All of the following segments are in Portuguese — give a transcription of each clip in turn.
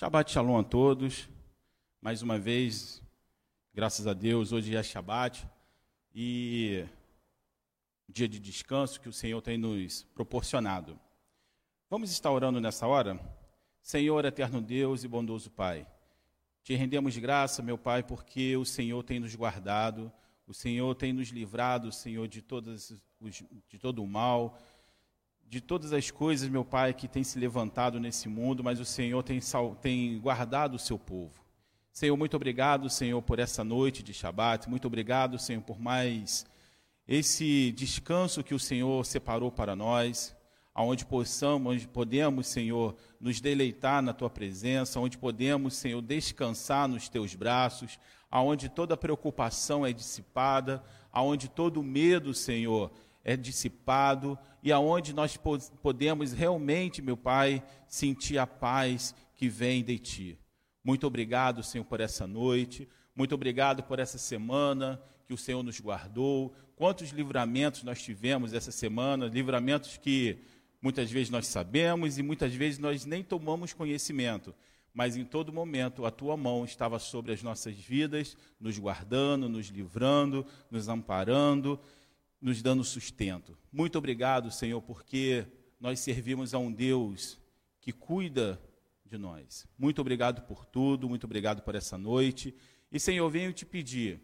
Shabbat Shalom a todos. Mais uma vez, graças a Deus, hoje é Shabbat e dia de descanso que o Senhor tem nos proporcionado. Vamos estar orando nessa hora? Senhor, eterno Deus e bondoso Pai, te rendemos graça, meu Pai, porque o Senhor tem nos guardado, o Senhor tem nos livrado, Senhor, de, de todo o mal, de todas as coisas, meu Pai, que tem se levantado nesse mundo, mas o Senhor tem, tem guardado o seu povo. Senhor, muito obrigado, Senhor, por essa noite de Shabat. Muito obrigado, Senhor, por mais esse descanso que o Senhor separou para nós, aonde possamos, onde podemos, Senhor, nos deleitar na tua presença, onde podemos, Senhor, descansar nos teus braços, aonde toda preocupação é dissipada, aonde todo medo, Senhor, é dissipado e aonde nós podemos realmente, meu Pai, sentir a paz que vem de Ti. Muito obrigado, Senhor, por essa noite. Muito obrigado por essa semana que o Senhor nos guardou. Quantos livramentos nós tivemos essa semana, livramentos que muitas vezes nós sabemos e muitas vezes nós nem tomamos conhecimento. Mas em todo momento a tua mão estava sobre as nossas vidas, nos guardando, nos livrando, nos amparando nos dando sustento. Muito obrigado, Senhor, porque nós servimos a um Deus que cuida de nós. Muito obrigado por tudo, muito obrigado por essa noite. E, Senhor, venho te pedir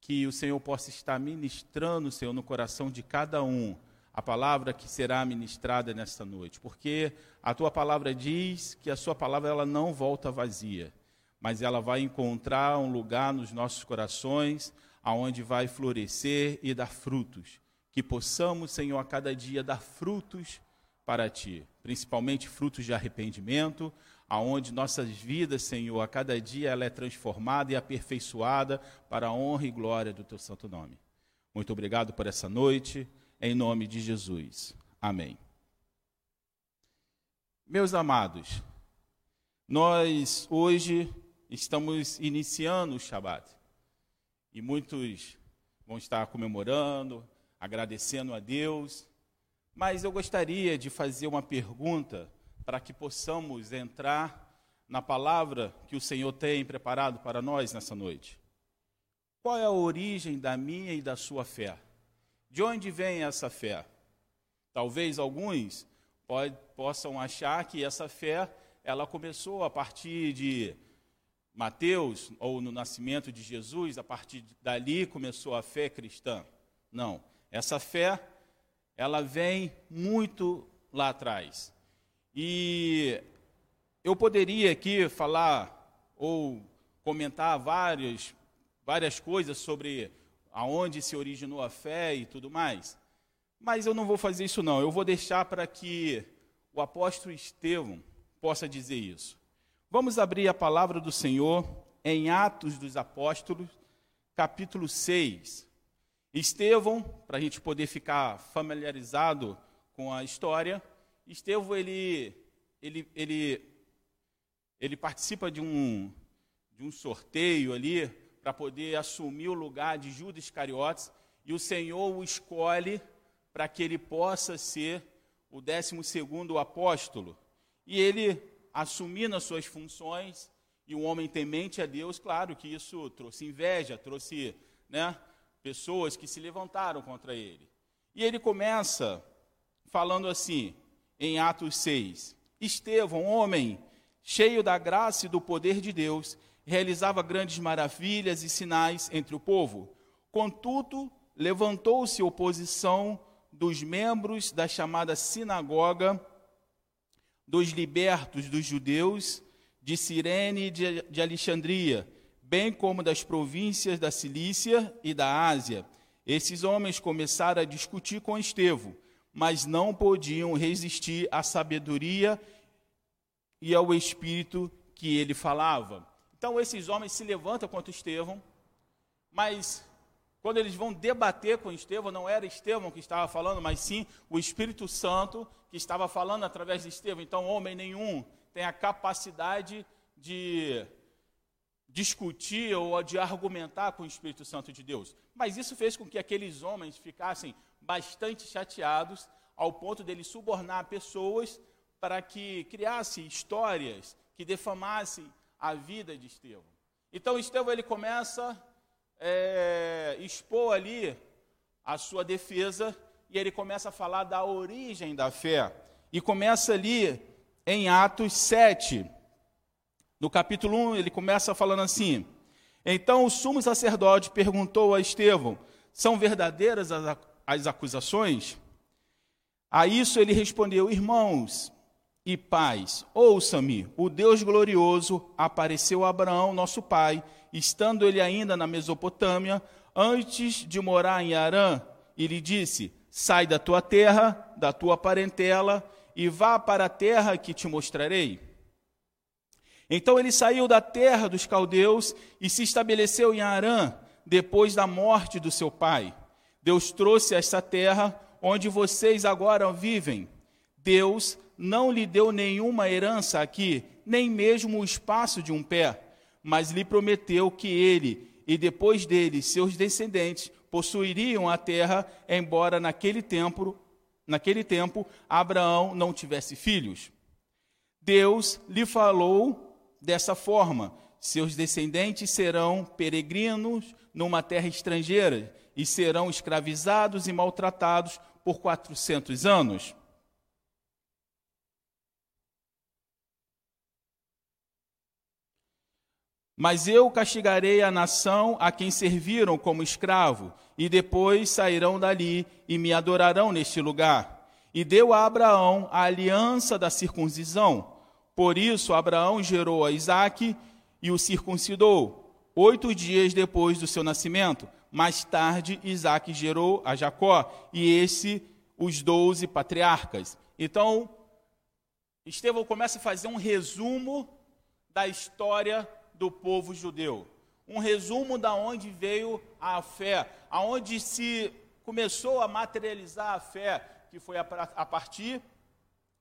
que o Senhor possa estar ministrando, Senhor, no coração de cada um a palavra que será ministrada nesta noite, porque a tua palavra diz que a sua palavra ela não volta vazia, mas ela vai encontrar um lugar nos nossos corações aonde vai florescer e dar frutos. Que possamos, Senhor, a cada dia dar frutos para ti, principalmente frutos de arrependimento, aonde nossas vidas, Senhor, a cada dia ela é transformada e aperfeiçoada para a honra e glória do teu santo nome. Muito obrigado por essa noite, em nome de Jesus. Amém. Meus amados, nós hoje estamos iniciando o Shabat. E muitos vão estar comemorando, agradecendo a Deus. Mas eu gostaria de fazer uma pergunta para que possamos entrar na palavra que o Senhor tem preparado para nós nessa noite. Qual é a origem da minha e da sua fé? De onde vem essa fé? Talvez alguns pode, possam achar que essa fé ela começou a partir de Mateus, ou no nascimento de Jesus, a partir dali começou a fé cristã. Não. Essa fé, ela vem muito lá atrás. E eu poderia aqui falar ou comentar várias, várias coisas sobre aonde se originou a fé e tudo mais. Mas eu não vou fazer isso não. Eu vou deixar para que o apóstolo Estevão possa dizer isso. Vamos abrir a palavra do Senhor em Atos dos Apóstolos, capítulo 6. Estevão, para a gente poder ficar familiarizado com a história, Estevão ele, ele, ele, ele participa de um, de um sorteio ali para poder assumir o lugar de Judas Iscariotes e o Senhor o escolhe para que ele possa ser o décimo segundo apóstolo. E ele assumindo as suas funções, e um homem temente a Deus, claro que isso trouxe inveja, trouxe né, pessoas que se levantaram contra ele. E ele começa falando assim, em Atos 6: Estevão, homem cheio da graça e do poder de Deus, realizava grandes maravilhas e sinais entre o povo. Contudo, levantou-se oposição dos membros da chamada sinagoga dos libertos dos judeus de Cirene e de, Alexandria, bem como das províncias da Cilícia e da Ásia. Esses homens começaram a discutir com Estevão, mas não podiam resistir à sabedoria e ao espírito que ele falava. Então esses homens se levantam contra Estevão, mas quando eles vão debater com Estevão, não era Estevão que estava falando, mas sim o Espírito Santo que estava falando através de Estevão. Então, homem nenhum tem a capacidade de discutir ou de argumentar com o Espírito Santo de Deus. Mas isso fez com que aqueles homens ficassem bastante chateados, ao ponto de ele subornar pessoas para que criasse histórias que defamassem a vida de Estevão. Então Estevão ele começa é, expor ali a sua defesa e ele começa a falar da origem da fé. E começa ali em Atos 7, no capítulo 1, ele começa falando assim: Então o sumo sacerdote perguntou a Estevão: São verdadeiras as, acusações? A isso ele respondeu: Irmãos e pais, ouça-me, o Deus glorioso apareceu a Abraão, nosso pai, estando ele ainda na Mesopotâmia, antes de morar em Arã, e lhe disse: Sai da tua terra, da tua parentela, e vá para a terra que te mostrarei. Então ele saiu da terra dos caldeus e se estabeleceu em Arã, depois da morte do seu pai. Deus trouxe esta terra onde vocês agora vivem. Deus não lhe deu nenhuma herança aqui, nem mesmo o espaço de um pé mas lhe prometeu que ele e depois dele seus descendentes possuiriam a terra, embora naquele tempo, naquele tempo Abraão não tivesse filhos. Deus lhe falou dessa forma: seus descendentes serão peregrinos numa terra estrangeira e serão escravizados e maltratados por 400 anos. Mas eu castigarei a nação a quem serviram como escravo, e depois sairão dali e me adorarão neste lugar. E deu a Abraão a aliança da circuncisão. Por isso, Abraão gerou a Isaque e o circuncidou, oito dias depois do seu nascimento. Mais tarde, Isaque gerou a Jacó, e esse os doze patriarcas. Então, Estevão começa a fazer um resumo da história do povo judeu. Um resumo da onde veio a fé, aonde se começou a materializar a fé, que foi a, partir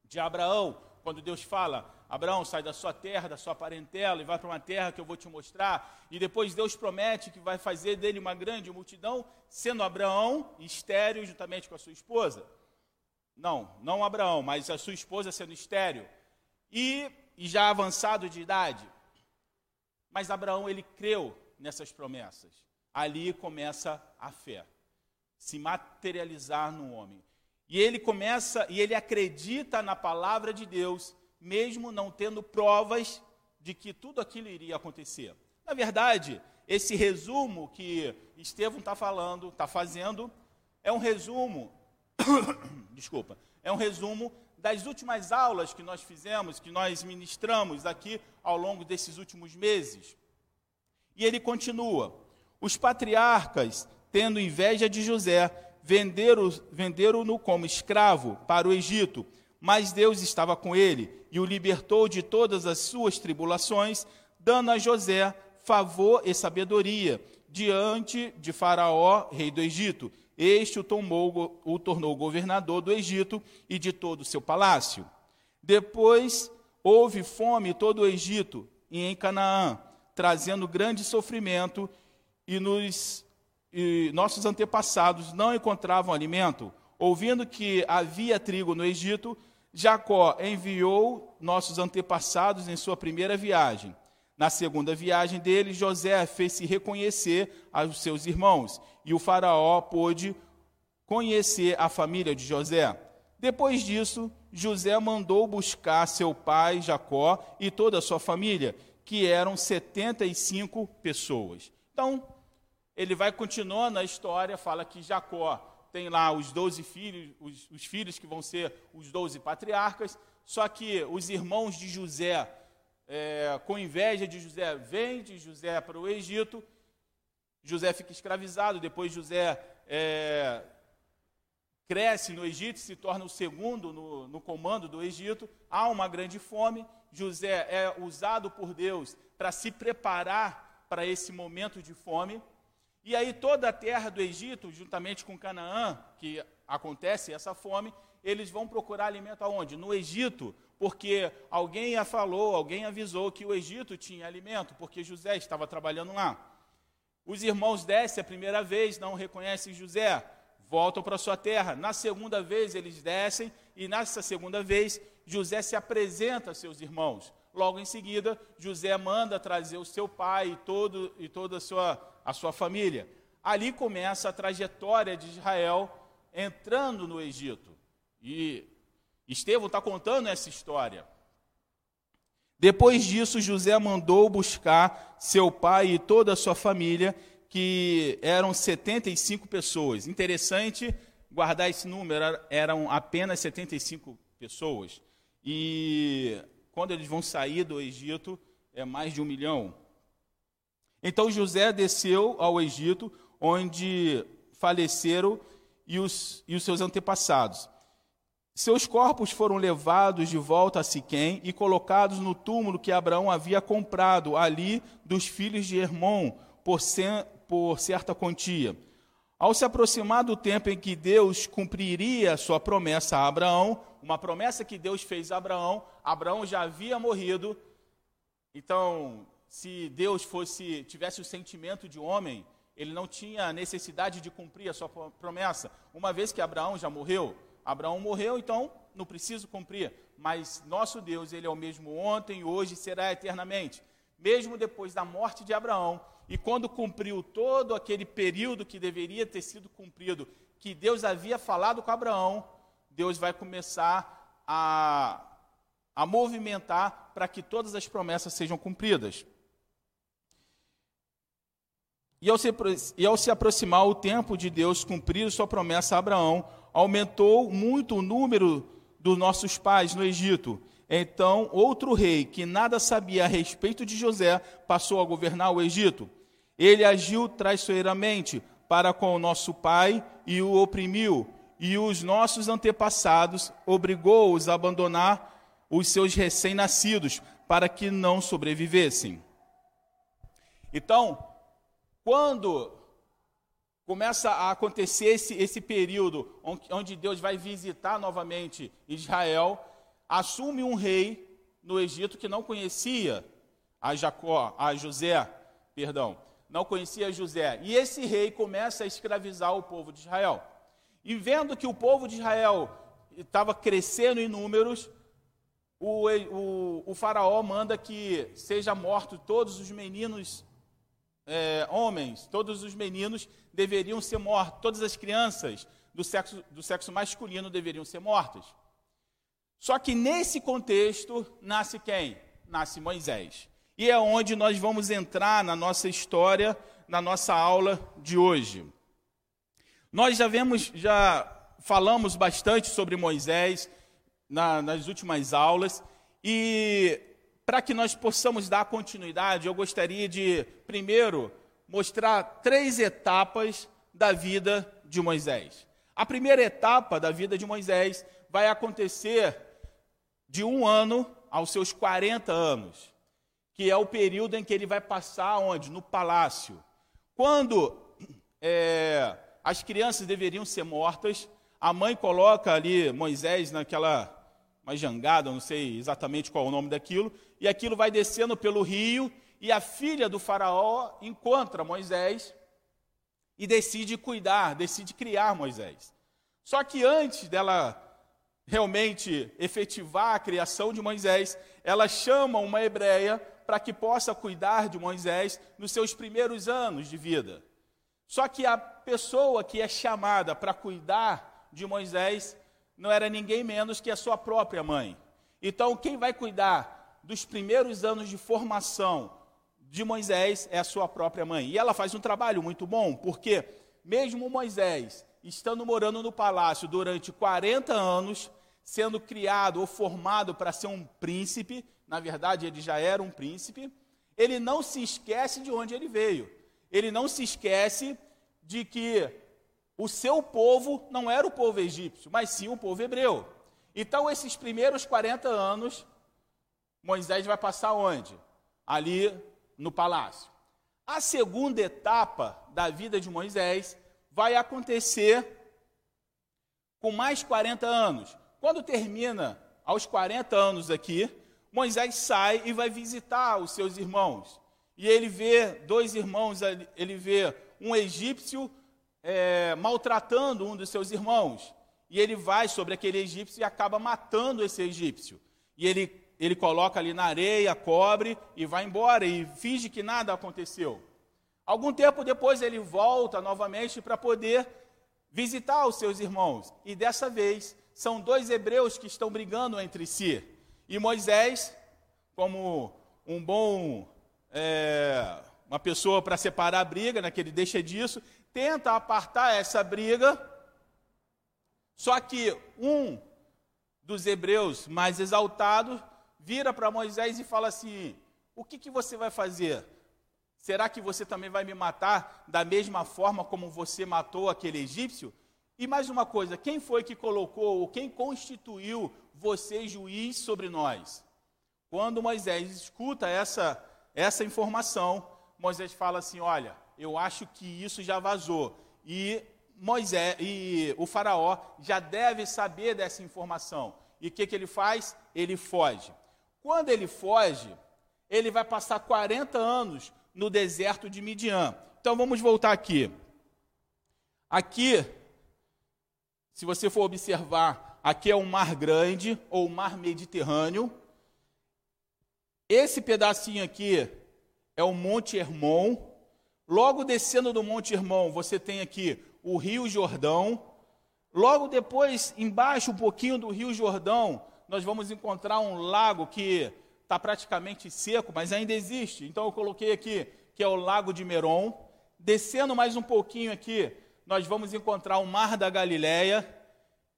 de Abraão, quando Deus fala: Abraão, sai da sua terra, da sua parentela e vai para uma terra que eu vou te mostrar. E depois Deus promete que vai fazer dele uma grande multidão, sendo Abraão estéreo juntamente com a sua esposa. Não, não Abraão, mas a sua esposa sendo estéreo. E, e já avançado de idade. Mas Abraão, ele creu nessas promessas. Ali começa a fé, se materializar no homem. E ele começa, e ele acredita na palavra de Deus, mesmo não tendo provas de que tudo aquilo iria acontecer. Na verdade, esse resumo que Estevão está falando, está fazendo, é um resumo, desculpa, é um resumo das últimas aulas que nós fizemos, que nós ministramos aqui ao longo desses últimos meses. E ele continua: os patriarcas, tendo inveja de José, venderam-no venderam como escravo para o Egito, mas Deus estava com ele e o libertou de todas as suas tribulações, dando a José favor e sabedoria diante de Faraó, rei do Egito, este o, tomou, o tornou governador do Egito e de todo o seu palácio. Depois houve fome em todo o Egito e em Canaã, trazendo grande sofrimento, e, nos, e nossos antepassados não encontravam alimento. Ouvindo que havia trigo no Egito, Jacó enviou nossos antepassados em sua primeira viagem. Na segunda viagem dele, José fez-se reconhecer aos seus irmãos, e o faraó pôde conhecer a família de José. Depois disso, José mandou buscar seu pai Jacó e toda a sua família, que eram 75 pessoas. Então, ele vai continuando a história, fala que Jacó tem lá os 12 filhos, os, os filhos que vão ser os 12 patriarcas, só que os irmãos de José é, com inveja de José, vende José para o Egito. José fica escravizado, depois José é, cresce no Egito, se torna o segundo no, no comando do Egito. Há uma grande fome. José é usado por Deus para se preparar para esse momento de fome. E aí toda a terra do Egito, juntamente com Canaã, que acontece essa fome, eles vão procurar alimento aonde? No Egito, porque alguém a falou, alguém avisou que o Egito tinha alimento, porque José estava trabalhando lá. Os irmãos descem a primeira vez, não reconhecem José, voltam para sua terra. Na segunda vez eles descem, e nessa segunda vez José se apresenta a seus irmãos. Logo em seguida, José manda trazer o seu pai e, todo, e toda a sua, a sua família. Ali começa a trajetória de Israel entrando no Egito. E Estevão está contando essa história. Depois disso, José mandou buscar seu pai e toda a sua família, que eram 75 pessoas. Interessante guardar esse número, eram apenas 75 pessoas. E quando eles vão sair do Egito, é mais de um milhão. Então José desceu ao Egito, onde faleceram e os, e os seus antepassados. Seus corpos foram levados de volta a Siquém e colocados no túmulo que Abraão havia comprado ali dos filhos de Hermon por, por certa quantia. Ao se aproximar do tempo em que Deus cumpriria sua promessa a Abraão, uma promessa que Deus fez a Abraão, Abraão já havia morrido. Então, se Deus fosse tivesse o sentimento de homem, ele não tinha necessidade de cumprir a sua promessa, uma vez que Abraão já morreu. Abraão morreu, então não preciso cumprir. Mas nosso Deus, ele é o mesmo ontem, hoje e será eternamente. Mesmo depois da morte de Abraão, e quando cumpriu todo aquele período que deveria ter sido cumprido, que Deus havia falado com Abraão, Deus vai começar a, a movimentar para que todas as promessas sejam cumpridas. E ao, se, e ao se aproximar o tempo de Deus cumprir sua promessa a Abraão, aumentou muito o número dos nossos pais no Egito. Então, outro rei, que nada sabia a respeito de José, passou a governar o Egito. Ele agiu traiçoeiramente para com o nosso pai e o oprimiu, e os nossos antepassados obrigou-os a abandonar os seus recém-nascidos para que não sobrevivessem. Então, quando começa a acontecer esse, esse período onde Deus vai visitar novamente Israel, assume um rei no Egito que não conhecia a Jacó, a José, perdão, não conhecia José. E esse rei começa a escravizar o povo de Israel. E vendo que o povo de Israel estava crescendo em números, o, o, o, faraó manda que seja morto todos os meninos é, homens, todos os meninos deveriam ser mortos, todas as crianças do sexo, do sexo masculino deveriam ser mortas. Só que nesse contexto nasce quem? Nasce Moisés. E é onde nós vamos entrar na nossa história, na nossa aula de hoje. Nós já vemos, já falamos bastante sobre Moisés na, nas últimas aulas, e para que nós possamos dar continuidade, eu gostaria de, primeiro, mostrar três etapas da vida de Moisés. A primeira etapa da vida de Moisés vai acontecer de um ano aos seus 40 anos, que é o período em que ele vai passar onde? No palácio. Quando é, as crianças deveriam ser mortas, a mãe coloca ali Moisés naquela uma jangada, não sei exatamente qual é o nome daquilo, e aquilo vai descendo pelo rio, e a filha do faraó encontra Moisés e decide cuidar, decide criar Moisés. Só que antes dela realmente efetivar a criação de Moisés, ela chama uma hebreia para que possa cuidar de Moisés nos seus primeiros anos de vida. Só que a pessoa que é chamada para cuidar de Moisés não era ninguém menos que a sua própria mãe. Então, quem vai cuidar dos primeiros anos de formação de Moisés é a sua própria mãe. E ela faz um trabalho muito bom, porque mesmo Moisés estando morando no palácio durante 40 anos, sendo criado ou formado para ser um príncipe, na verdade ele já era um príncipe, ele não se esquece de onde ele veio. Ele não se esquece de que o seu povo não era o povo egípcio, mas sim o povo hebreu. Então, esses primeiros 40 anos, Moisés vai passar onde? Ali no palácio. A segunda etapa da vida de Moisés vai acontecer com mais 40 anos. Quando termina aos 40 anos aqui, Moisés sai e vai visitar os seus irmãos. E ele vê dois irmãos, ele vê um egípcio é, maltratando um dos seus irmãos. E ele vai sobre aquele egípcio e acaba matando esse egípcio. E ele ele coloca ali na areia, cobre e vai embora e finge que nada aconteceu. Algum tempo depois ele volta novamente para poder visitar os seus irmãos. E dessa vez são dois hebreus que estão brigando entre si. E Moisés, como um bom. É, uma pessoa para separar a briga, né, que ele deixa disso, tenta apartar essa briga. Só que um dos hebreus mais exaltados vira para Moisés e fala assim: O que, que você vai fazer? Será que você também vai me matar da mesma forma como você matou aquele egípcio? E mais uma coisa: quem foi que colocou, ou quem constituiu você juiz sobre nós? Quando Moisés escuta essa, essa informação, Moisés fala assim: Olha, eu acho que isso já vazou. E Moisés e o faraó já deve saber dessa informação. E o que, que ele faz? Ele foge. Quando ele foge, ele vai passar 40 anos no deserto de Midian. Então vamos voltar aqui. Aqui, se você for observar, aqui é o Mar Grande ou o Mar Mediterrâneo. Esse pedacinho aqui é o Monte Hermon. Logo descendo do Monte Hermon, você tem aqui o Rio Jordão. Logo depois, embaixo um pouquinho do Rio Jordão, nós vamos encontrar um lago que está praticamente seco, mas ainda existe. Então eu coloquei aqui que é o Lago de Meron. Descendo mais um pouquinho aqui, nós vamos encontrar o Mar da Galileia,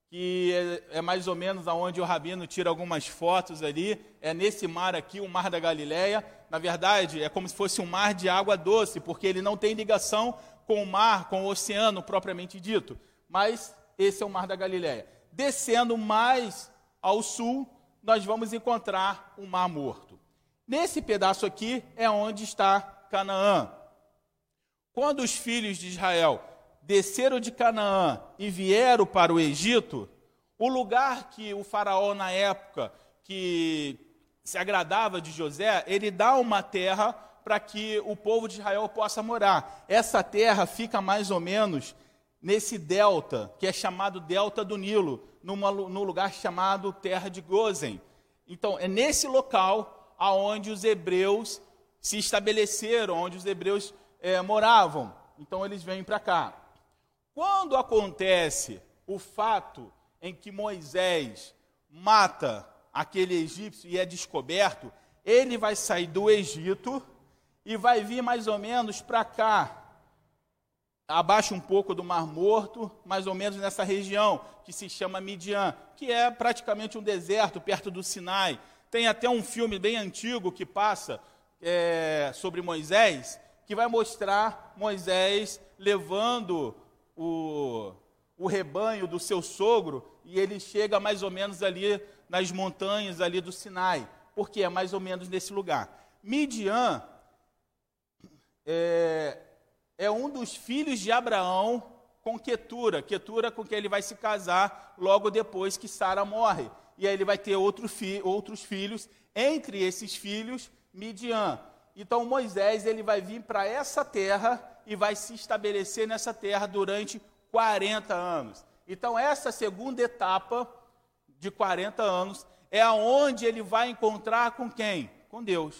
que é, é, mais ou menos aonde o rabino tira algumas fotos ali. É nesse mar aqui, o Mar da Galileia. Na verdade, é como se fosse um mar de água doce, porque ele não tem ligação com o mar, com o oceano propriamente dito. Mas esse é o Mar da Galileia. Descendo mais ao sul, nós vamos encontrar o Mar Morto. Nesse pedaço aqui é onde está Canaã. Quando os filhos de Israel desceram de Canaã e vieram para o Egito, o lugar que o faraó na época que se agradava de José, ele dá uma terra para que o povo de Israel possa morar. Essa terra fica mais ou menos nesse delta, que é chamado Delta do Nilo, numa, no lugar chamado Terra de Gozen. Então, é nesse local aonde os hebreus se estabeleceram, onde os hebreus é, moravam. Então, eles vêm para cá. Quando acontece o fato em que Moisés mata aquele egípcio e é descoberto, ele vai sair do Egito e vai vir mais ou menos para cá, abaixo um pouco do Mar Morto, mais ou menos nessa região que se chama Midian, que é praticamente um deserto perto do Sinai. Tem até um filme bem antigo que passa é, sobre Moisés, que vai mostrar Moisés levando o, o rebanho do seu sogro e ele chega mais ou menos ali nas montanhas ali do Sinai, porque é mais ou menos nesse lugar. Midian é, é um dos filhos de Abraão com Quetura, Quetura com quem ele vai se casar logo depois que Sara morre. E aí ele vai ter outro fi, outros filhos, entre esses filhos, Midian. Então Moisés ele vai vir para essa terra e vai se estabelecer nessa terra durante 40 anos. Então essa segunda etapa de 40 anos é aonde ele vai encontrar com quem? Com Deus.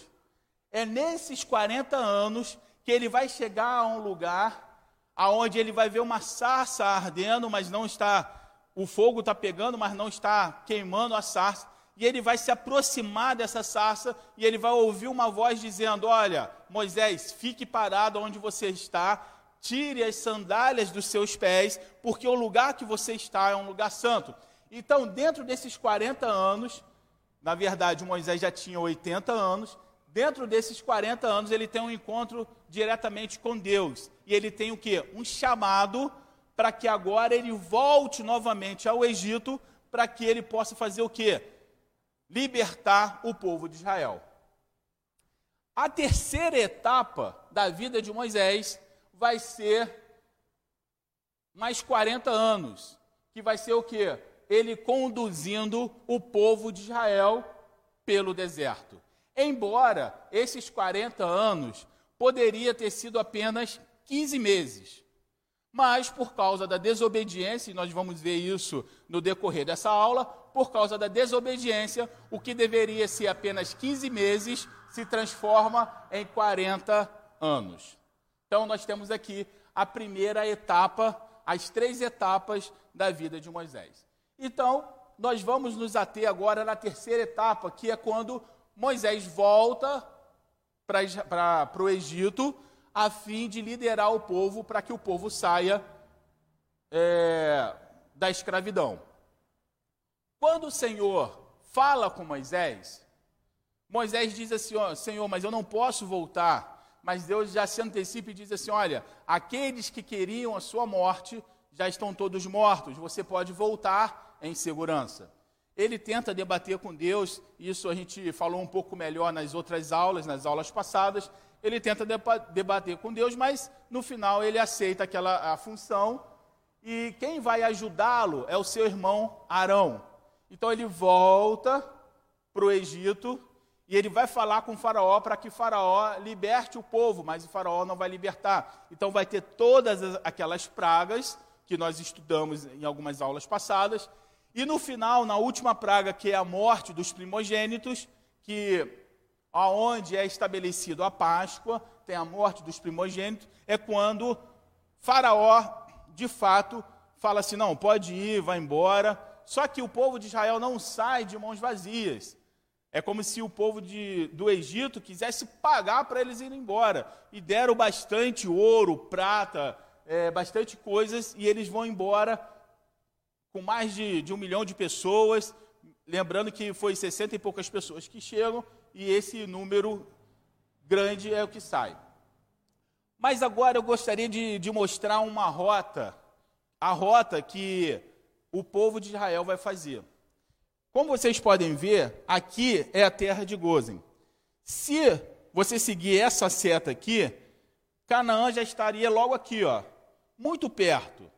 É nesses 40 anos que ele vai chegar a um lugar aonde ele vai ver uma sarça ardendo, mas não está, o fogo está pegando, mas não está queimando a sarça. E ele vai se aproximar dessa sarça e ele vai ouvir uma voz dizendo: Olha, Moisés, fique parado onde você está, tire as sandálias dos seus pés, porque o lugar que você está é um lugar santo. Então, dentro desses 40 anos, na verdade, Moisés já tinha 80 anos, dentro desses 40 anos, ele tem um encontro diretamente com Deus. E ele tem o que? Um chamado para que agora ele volte novamente ao Egito, para que ele possa fazer o que? Libertar o povo de Israel. A terceira etapa da vida de Moisés vai ser mais 40 anos, que vai ser o que? Ele conduzindo o povo de Israel pelo deserto. Embora esses 40 anos poderia ter sido apenas 15 meses. Mas por causa da desobediência, e nós vamos ver isso no decorrer dessa aula, por causa da desobediência, o que deveria ser apenas 15 meses se transforma em 40 anos. Então nós temos aqui a primeira etapa, as três etapas da vida de Moisés. Então, nós vamos nos ater agora na terceira etapa, que é quando Moisés volta para o Egito, a fim de liderar o povo para que o povo saia é, da escravidão. Quando o Senhor fala com Moisés, Moisés diz assim: Senhor, mas eu não posso voltar. Mas Deus já se antecipa e diz assim: Olha, aqueles que queriam a sua morte já estão todos mortos, você pode voltar em segurança. Ele tenta debater com Deus, isso a gente falou um pouco melhor nas outras aulas, nas aulas passadas. Ele tenta debater com Deus, mas no final ele aceita aquela a função e quem vai ajudá-lo é o seu irmão Arão. Então ele volta para o Egito e ele vai falar com Faraó para que Faraó liberte o povo, mas o Faraó não vai libertar. Então vai ter todas aquelas pragas que nós estudamos em algumas aulas passadas. E no final, na última praga, que é a morte dos primogênitos, que aonde é estabelecido a Páscoa, tem a morte dos primogênitos, é quando Faraó, de fato, fala assim: não, pode ir, vai embora. Só que o povo de Israel não sai de mãos vazias. É como se o povo de, do Egito quisesse pagar para eles irem embora. E deram bastante ouro, prata, é, bastante coisas e eles vão embora com mais de, de um milhão de pessoas. Lembrando que foi 60 e poucas pessoas que chegam e esse número grande é o que sai. Mas agora eu gostaria de, de mostrar uma rota, a rota que o povo de Israel vai fazer. Como vocês podem ver, aqui é a terra de Gozen. Se você seguir essa seta aqui, Canaã já estaria logo aqui, ó, muito perto.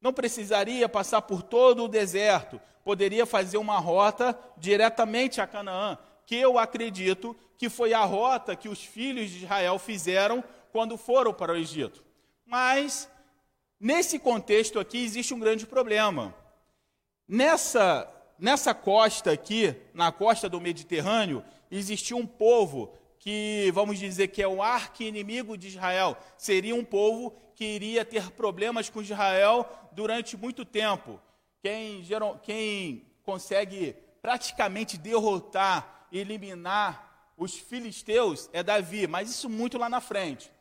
Não precisaria passar por todo o deserto, poderia fazer uma rota diretamente a Canaã, que eu acredito que foi a rota que os filhos de Israel fizeram quando foram para o Egito. Mas, nesse contexto aqui, existe um grande problema. Nessa, nessa costa aqui, na costa do Mediterrâneo, existia um povo que, vamos dizer, que é o arqui-inimigo de Israel. Seria um povo que iria ter problemas com Israel durante muito tempo. Quem, quem consegue praticamente derrotar, eliminar os filisteus é Davi, mas isso muito lá na frente.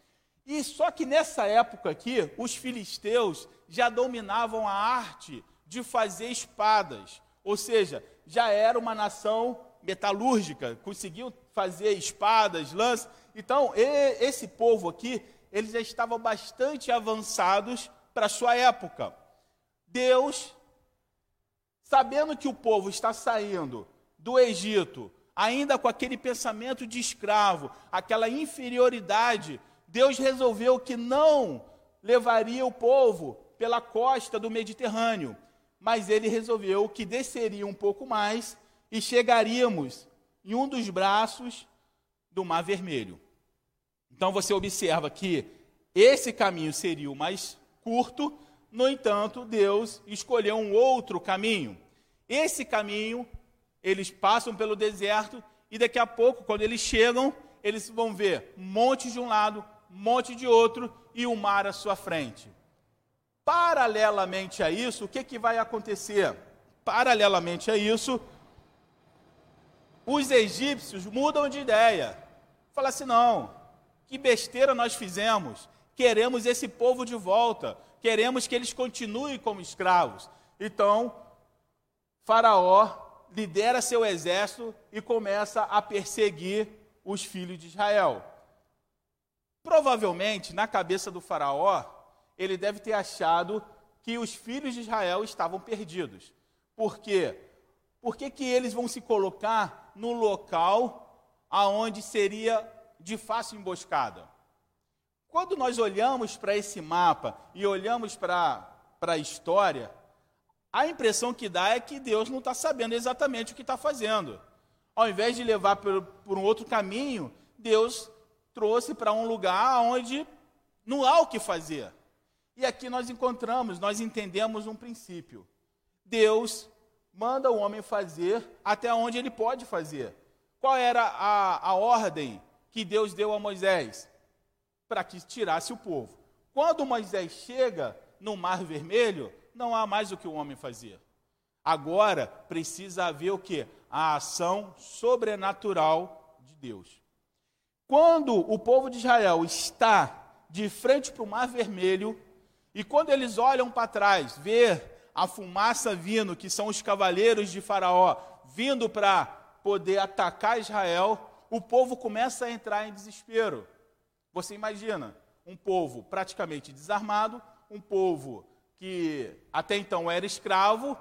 E só que nessa época aqui, os filisteus já dominavam a arte de fazer espadas, ou seja, já era uma nação metalúrgica, conseguiam fazer espadas, lanças. Então, esse povo aqui eles já estavam bastante avançados para sua época. Deus, sabendo que o povo está saindo do Egito, ainda com aquele pensamento de escravo, aquela inferioridade, Deus resolveu que não levaria o povo pela costa do Mediterrâneo, mas ele resolveu que desceria um pouco mais e chegaríamos em um dos braços do Mar Vermelho. Então você observa que esse caminho seria o mais curto, no entanto, Deus escolheu um outro caminho. Esse caminho, eles passam pelo deserto e daqui a pouco, quando eles chegam, eles vão ver monte de um lado, monte de outro e o mar à sua frente. Paralelamente a isso, o que, que vai acontecer? Paralelamente a isso, os egípcios mudam de ideia. Fala assim: não, que besteira nós fizemos. Queremos esse povo de volta. Queremos que eles continuem como escravos. Então, Faraó lidera seu exército e começa a perseguir os filhos de Israel. Provavelmente, na cabeça do Faraó, ele deve ter achado que os filhos de Israel estavam perdidos. Por quê? Por que, que eles vão se colocar no local aonde seria de fácil emboscada. Quando nós olhamos para esse mapa e olhamos para a história, a impressão que dá é que Deus não está sabendo exatamente o que está fazendo. Ao invés de levar por, por um outro caminho, Deus trouxe para um lugar onde não há o que fazer. E aqui nós encontramos, nós entendemos um princípio. Deus manda o homem fazer até onde ele pode fazer. Qual era a, a ordem que Deus deu a Moisés? Para que tirasse o povo. Quando Moisés chega no Mar Vermelho, não há mais o que o homem fazer. Agora precisa haver o que? A ação sobrenatural de Deus. Quando o povo de Israel está de frente para o Mar Vermelho, e quando eles olham para trás, ver a fumaça vindo, que são os cavaleiros de Faraó, vindo para poder atacar Israel, o povo começa a entrar em desespero. Você imagina um povo praticamente desarmado, um povo que até então era escravo,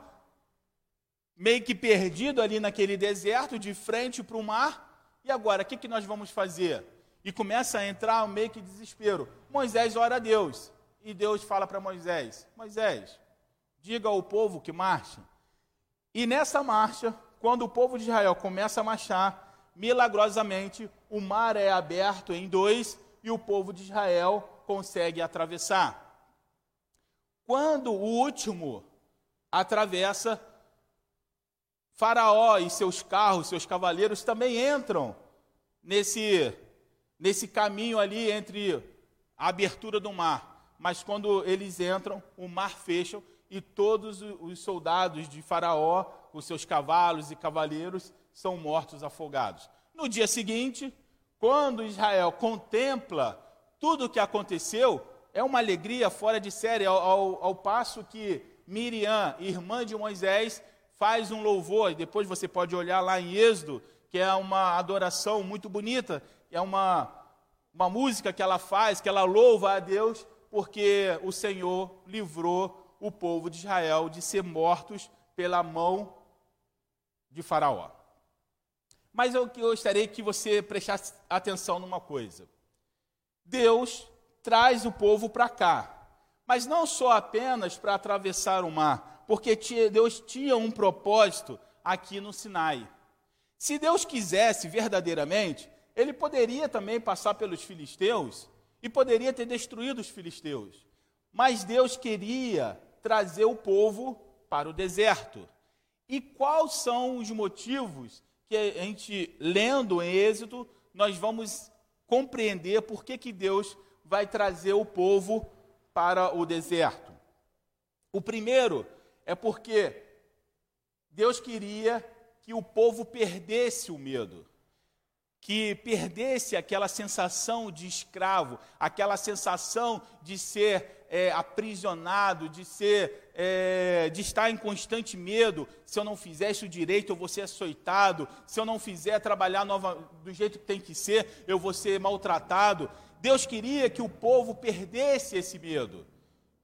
meio que perdido ali naquele deserto, de frente para o mar, e agora, o que, que nós vamos fazer? E começa a entrar meio que desespero. Moisés ora a Deus. E Deus fala para Moisés: Moisés, diga ao povo que marche. E nessa marcha, quando o povo de Israel começa a marchar, milagrosamente o mar é aberto em dois e o povo de Israel consegue atravessar. Quando o último atravessa, Faraó e seus carros, seus cavaleiros também entram nesse, nesse caminho ali entre a abertura do mar mas quando eles entram, o mar fecha e todos os soldados de Faraó, com seus cavalos e cavaleiros, são mortos afogados. No dia seguinte, quando Israel contempla tudo o que aconteceu, é uma alegria fora de série, ao, ao, ao passo que Miriam, irmã de Moisés, faz um louvor, e depois você pode olhar lá em Êxodo, que é uma adoração muito bonita, é uma, uma música que ela faz, que ela louva a Deus, porque o Senhor livrou o povo de Israel de ser mortos pela mão de Faraó. Mas eu gostaria que você prestasse atenção numa coisa. Deus traz o povo para cá, mas não só apenas para atravessar o mar, porque Deus tinha um propósito aqui no Sinai. Se Deus quisesse verdadeiramente, ele poderia também passar pelos filisteus e poderia ter destruído os filisteus. Mas Deus queria trazer o povo para o deserto. E quais são os motivos que a gente, lendo em Êxodo, nós vamos compreender por que, que Deus vai trazer o povo para o deserto? O primeiro é porque Deus queria que o povo perdesse o medo que perdesse aquela sensação de escravo, aquela sensação de ser é, aprisionado, de ser, é, de estar em constante medo. Se eu não fizer isso direito, eu vou ser açoitado. Se eu não fizer trabalhar nova, do jeito que tem que ser, eu vou ser maltratado. Deus queria que o povo perdesse esse medo,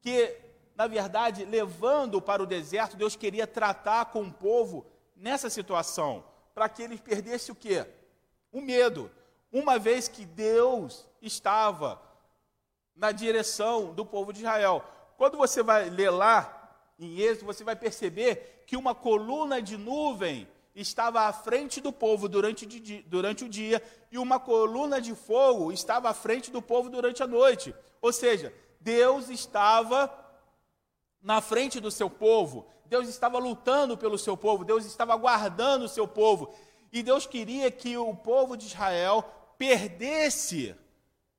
que na verdade, levando para o deserto, Deus queria tratar com o povo nessa situação, para que eles perdessem o quê? O medo, uma vez que Deus estava na direção do povo de Israel. Quando você vai ler lá em Êxodo, você vai perceber que uma coluna de nuvem estava à frente do povo durante, durante o dia e uma coluna de fogo estava à frente do povo durante a noite. Ou seja, Deus estava na frente do seu povo, Deus estava lutando pelo seu povo, Deus estava guardando o seu povo. E Deus queria que o povo de Israel perdesse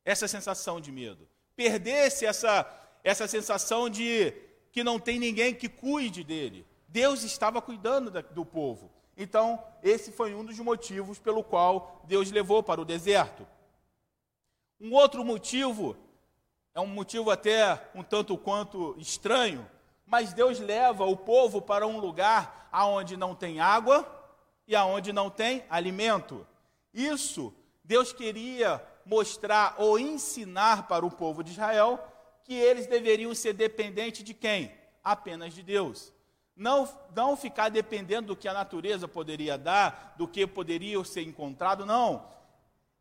essa sensação de medo, perdesse essa, essa sensação de que não tem ninguém que cuide dele. Deus estava cuidando da, do povo. Então, esse foi um dos motivos pelo qual Deus levou para o deserto. Um outro motivo, é um motivo até um tanto quanto estranho, mas Deus leva o povo para um lugar onde não tem água, e aonde não tem alimento. Isso Deus queria mostrar ou ensinar para o povo de Israel que eles deveriam ser dependentes de quem? Apenas de Deus. Não, não ficar dependendo do que a natureza poderia dar, do que poderia ser encontrado, não.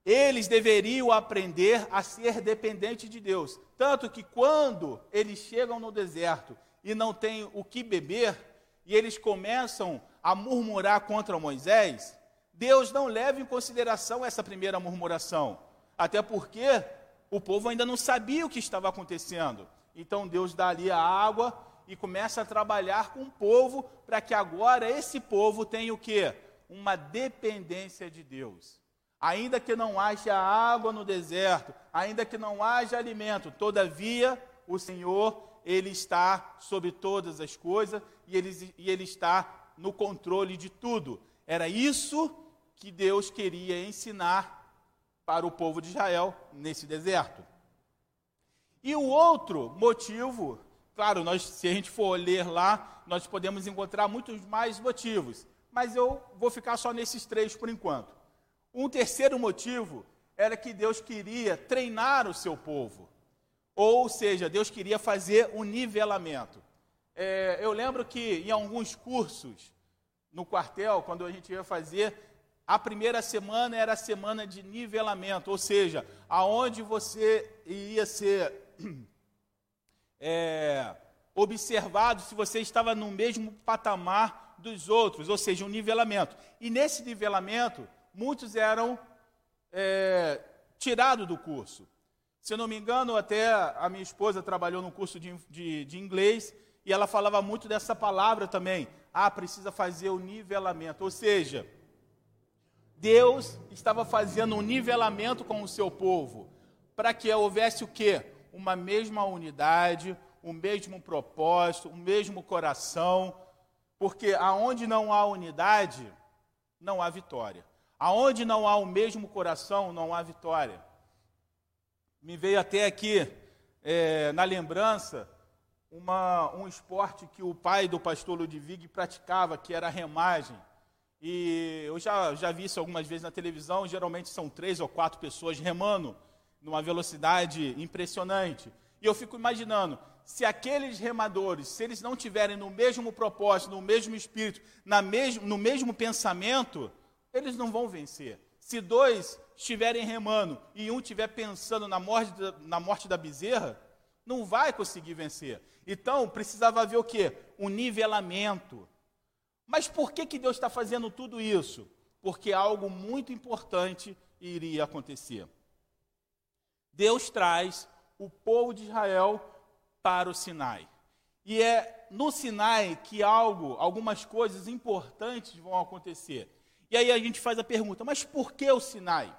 Eles deveriam aprender a ser dependentes de Deus. Tanto que quando eles chegam no deserto e não têm o que beber, e eles começam a murmurar contra Moisés, Deus não leva em consideração essa primeira murmuração, até porque o povo ainda não sabia o que estava acontecendo. Então Deus dá ali a água e começa a trabalhar com o povo para que agora esse povo tenha o quê? Uma dependência de Deus. Ainda que não haja água no deserto, ainda que não haja alimento, todavia o Senhor, Ele está sobre todas as coisas e Ele, e ele está no controle de tudo. Era isso que Deus queria ensinar para o povo de Israel nesse deserto. E o outro motivo, claro, nós, se a gente for ler lá, nós podemos encontrar muitos mais motivos, mas eu vou ficar só nesses três por enquanto. Um terceiro motivo era que Deus queria treinar o seu povo, ou seja, Deus queria fazer um nivelamento. É, eu lembro que em alguns cursos no quartel, quando a gente ia fazer, a primeira semana era a semana de nivelamento, ou seja, aonde você ia ser é, observado se você estava no mesmo patamar dos outros, ou seja, um nivelamento. E nesse nivelamento, muitos eram é, tirados do curso. Se eu não me engano, até a minha esposa trabalhou no curso de, de, de inglês e ela falava muito dessa palavra também. Ah, precisa fazer o nivelamento. Ou seja, Deus estava fazendo um nivelamento com o seu povo, para que houvesse o quê? Uma mesma unidade, o mesmo propósito, o mesmo coração, porque aonde não há unidade, não há vitória. Aonde não há o mesmo coração, não há vitória. Me veio até aqui, é, na lembrança, uma, um esporte que o pai do pastor Ludwig praticava, que era a remagem. E eu já, já vi isso algumas vezes na televisão, geralmente são três ou quatro pessoas remando numa velocidade impressionante. E eu fico imaginando, se aqueles remadores, se eles não tiverem no mesmo propósito, no mesmo espírito, na mesmo, no mesmo pensamento, eles não vão vencer. Se dois estiverem remando e um estiver pensando na morte, da, na morte da bezerra, não vai conseguir vencer. Então, precisava haver o quê? Um nivelamento. Mas por que, que Deus está fazendo tudo isso? Porque algo muito importante iria acontecer. Deus traz o povo de Israel para o Sinai. E é no Sinai que algo, algumas coisas importantes vão acontecer. E aí a gente faz a pergunta: mas por que o Sinai?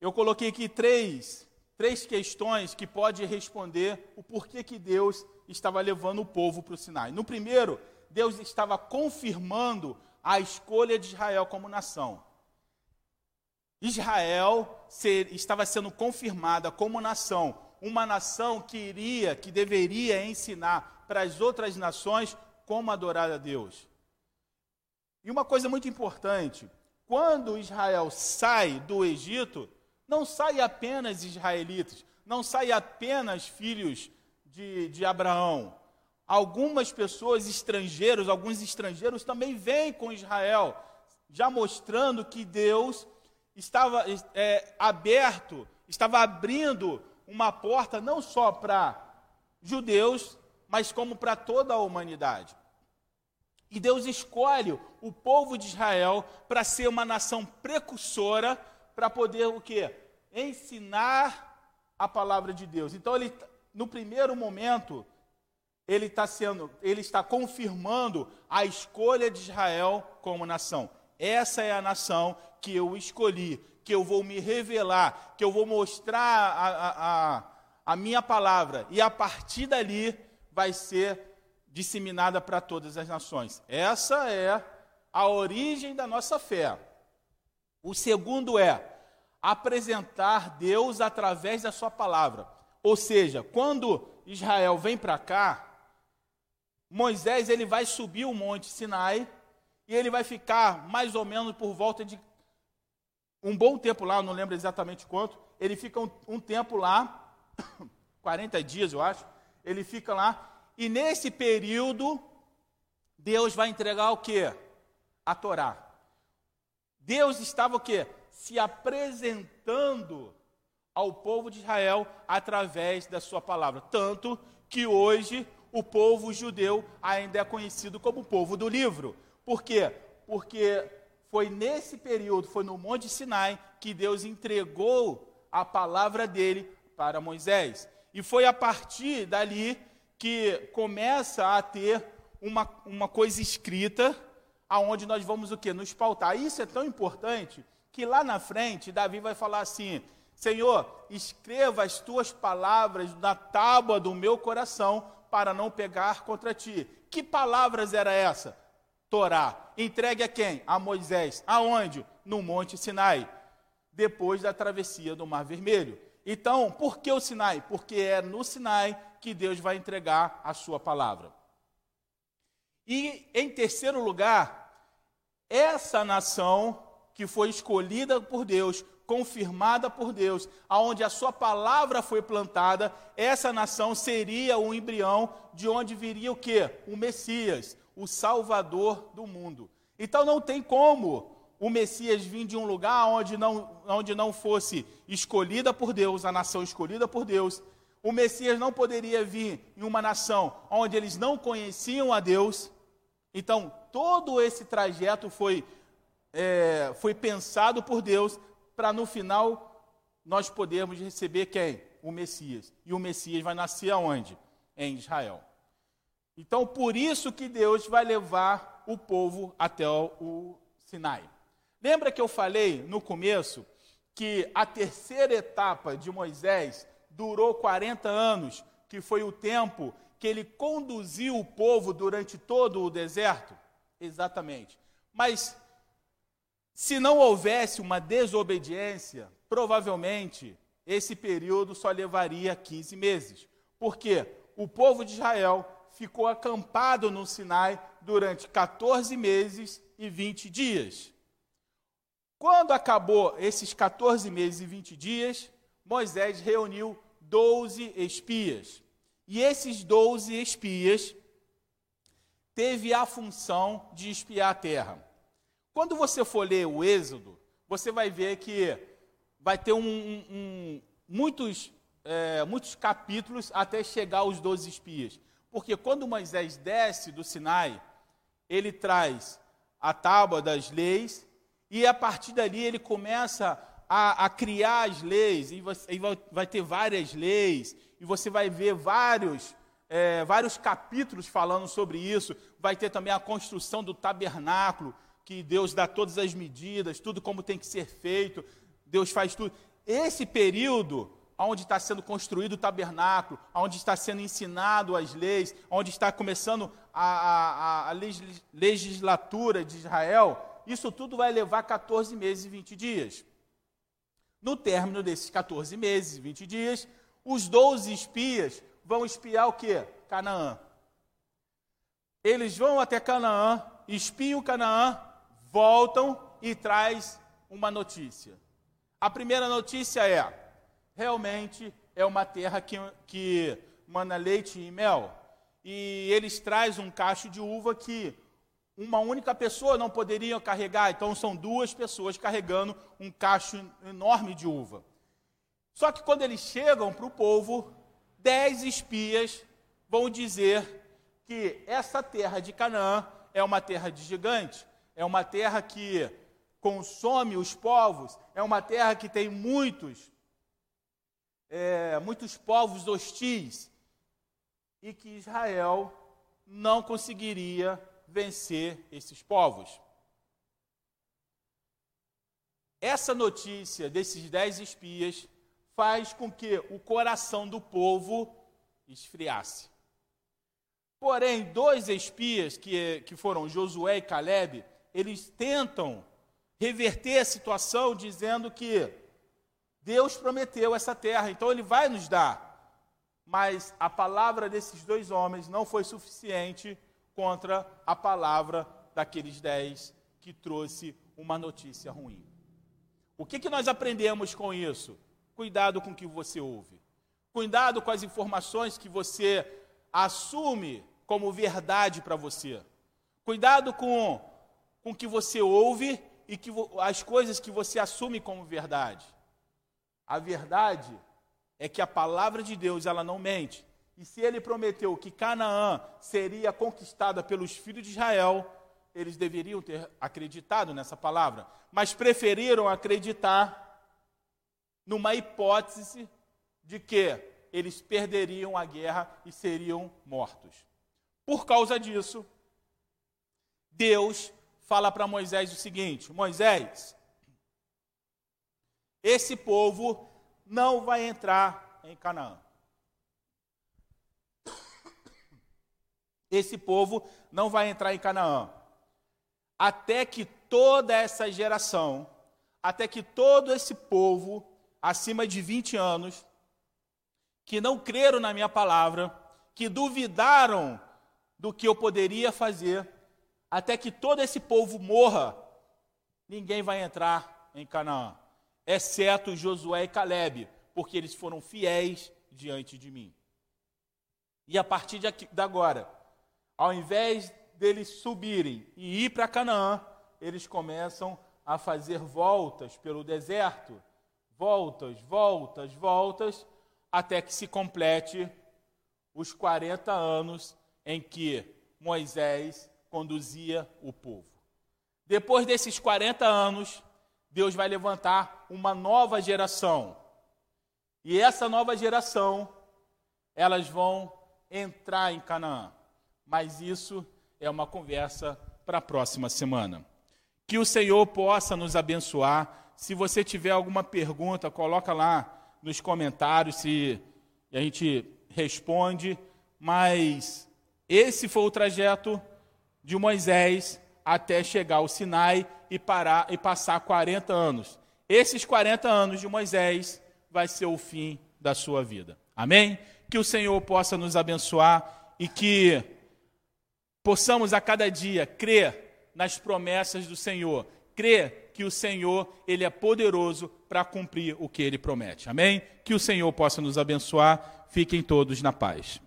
Eu coloquei aqui três, três questões que pode responder o porquê que Deus estava levando o povo para o Sinai. No primeiro, Deus estava confirmando a escolha de Israel como nação. Israel ser, estava sendo confirmada como nação, uma nação que iria, que deveria ensinar para as outras nações como adorar a Deus. E uma coisa muito importante: quando Israel sai do Egito, não sai apenas israelitas, não sai apenas filhos de, de Abraão, algumas pessoas estrangeiros, alguns estrangeiros também vêm com Israel, já mostrando que Deus estava é, aberto, estava abrindo uma porta não só para judeus, mas como para toda a humanidade. E Deus escolhe o povo de Israel para ser uma nação precursora, para poder o quê? Ensinar a palavra de Deus. Então ele no primeiro momento ele está sendo, ele está confirmando a escolha de Israel como nação. Essa é a nação que eu escolhi, que eu vou me revelar, que eu vou mostrar a, a, a, a minha palavra, e a partir dali vai ser disseminada para todas as nações. Essa é a origem da nossa fé. O segundo é apresentar Deus através da sua palavra. Ou seja, quando Israel vem para cá, Moisés ele vai subir o monte Sinai e ele vai ficar mais ou menos por volta de um bom tempo lá, não lembro exatamente quanto. Ele fica um, um tempo lá, 40 dias eu acho. Ele fica lá e nesse período Deus vai entregar o que? A Torá. Deus estava o que? Se apresentando ao povo de Israel através da sua palavra. Tanto que hoje o povo judeu ainda é conhecido como o povo do livro. Por quê? Porque foi nesse período, foi no Monte Sinai, que Deus entregou a palavra dele para Moisés. E foi a partir dali que começa a ter uma, uma coisa escrita, aonde nós vamos o quê? Nos pautar. Isso é tão importante que lá na frente Davi vai falar assim: Senhor, escreva as tuas palavras na tábua do meu coração para não pegar contra ti. Que palavras era essa? Torá. Entregue a quem? A Moisés. Aonde? No Monte Sinai. Depois da travessia do Mar Vermelho. Então, por que o Sinai? Porque é no Sinai que Deus vai entregar a sua palavra. E, em terceiro lugar, essa nação que foi escolhida por Deus, confirmada por Deus, aonde a sua palavra foi plantada, essa nação seria o embrião de onde viria o que? O Messias, o Salvador do mundo. Então não tem como o Messias vir de um lugar onde não, onde não fosse escolhida por Deus, a nação escolhida por Deus. O Messias não poderia vir em uma nação onde eles não conheciam a Deus. Então, todo esse trajeto foi, é, foi pensado por Deus para no final nós podermos receber quem? O Messias. E o Messias vai nascer aonde? Em Israel. Então, por isso que Deus vai levar o povo até o Sinai. Lembra que eu falei no começo que a terceira etapa de Moisés durou 40 anos, que foi o tempo que ele conduziu o povo durante todo o deserto? Exatamente. Mas se não houvesse uma desobediência, provavelmente esse período só levaria 15 meses. Porque o povo de Israel ficou acampado no Sinai durante 14 meses e 20 dias. Quando acabou esses 14 meses e 20 dias, Moisés reuniu 12 espias. E esses 12 espias teve a função de espiar a terra. Quando você for ler o Êxodo, você vai ver que vai ter um, um, muitos, é, muitos capítulos até chegar aos 12 espias. Porque quando Moisés desce do Sinai, ele traz a tábua das leis e a partir dali ele começa a, a criar as leis, e, você, e vai, ter várias leis, e você vai ver vários, é, vários capítulos falando sobre isso. Vai ter também a construção do tabernáculo, que Deus dá todas as medidas, tudo como tem que ser feito, Deus faz tudo. Esse período onde está sendo construído o tabernáculo, onde está sendo ensinado as leis, onde está começando a, a, a legislatura de Israel, isso tudo vai levar 14 meses e 20 dias. No término desses 14 meses e 20 dias, os 12 espias vão espiar o que? Canaã. Eles vão até Canaã, espiam Canaã, voltam e traz uma notícia. A primeira notícia é: realmente é uma terra que, que mana leite e mel. E eles trazem um cacho de uva que uma única pessoa não poderia carregar, então são duas pessoas carregando um cacho enorme de uva. Só que quando eles chegam para o povo, dez espias vão dizer que essa terra de Canaã é uma terra de gigante, é uma terra que consome os povos, é uma terra que tem muitos, é, muitos povos hostis, e que Israel não conseguiria vencer esses povos. Essa notícia desses dez espias faz com que o coração do povo esfriasse. Porém, dois espias, que, que foram Josué e Caleb, eles tentam reverter a situação dizendo que Deus prometeu essa terra, então ele vai nos dar. Mas a palavra desses dois homens não foi suficiente contra a palavra daqueles dez que trouxe uma notícia ruim. O que, que nós aprendemos com isso? Cuidado com o que você ouve. Cuidado com as informações que você assume como verdade para você. Cuidado com, o que você ouve e que, as coisas que você assume como verdade. A verdade é que a palavra de Deus ela não mente. E se ele prometeu que Canaã seria conquistada pelos filhos de Israel, eles deveriam ter acreditado nessa palavra, mas preferiram acreditar numa hipótese de que eles perderiam a guerra e seriam mortos. Por causa disso, Deus fala para Moisés o seguinte: Moisés, esse povo não vai entrar em Canaã. Esse povo não vai entrar em Canaã. Até que toda essa geração, até que todo esse povo, acima de 20 anos, que não creram na minha palavra, que duvidaram do que eu poderia fazer, até que todo esse povo morra, ninguém vai entrar em Canaã, exceto Josué e Caleb, porque eles foram fiéis diante de mim. E a partir de agora, ao invés deles subirem e ir para Canaã, eles começam a fazer voltas pelo deserto, voltas, voltas, voltas, até que se complete os 40 anos em que Moisés conduzia o povo. Depois desses 40 anos, Deus vai levantar uma nova geração. E essa nova geração, elas vão entrar em Canaã mas isso é uma conversa para a próxima semana. Que o Senhor possa nos abençoar. Se você tiver alguma pergunta, coloca lá nos comentários se a gente responde. Mas esse foi o trajeto de Moisés até chegar ao Sinai e parar e passar 40 anos. Esses 40 anos de Moisés vai ser o fim da sua vida. Amém? Que o Senhor possa nos abençoar e que possamos a cada dia crer nas promessas do Senhor, crer que o Senhor, ele é poderoso para cumprir o que ele promete. Amém? Que o Senhor possa nos abençoar. Fiquem todos na paz.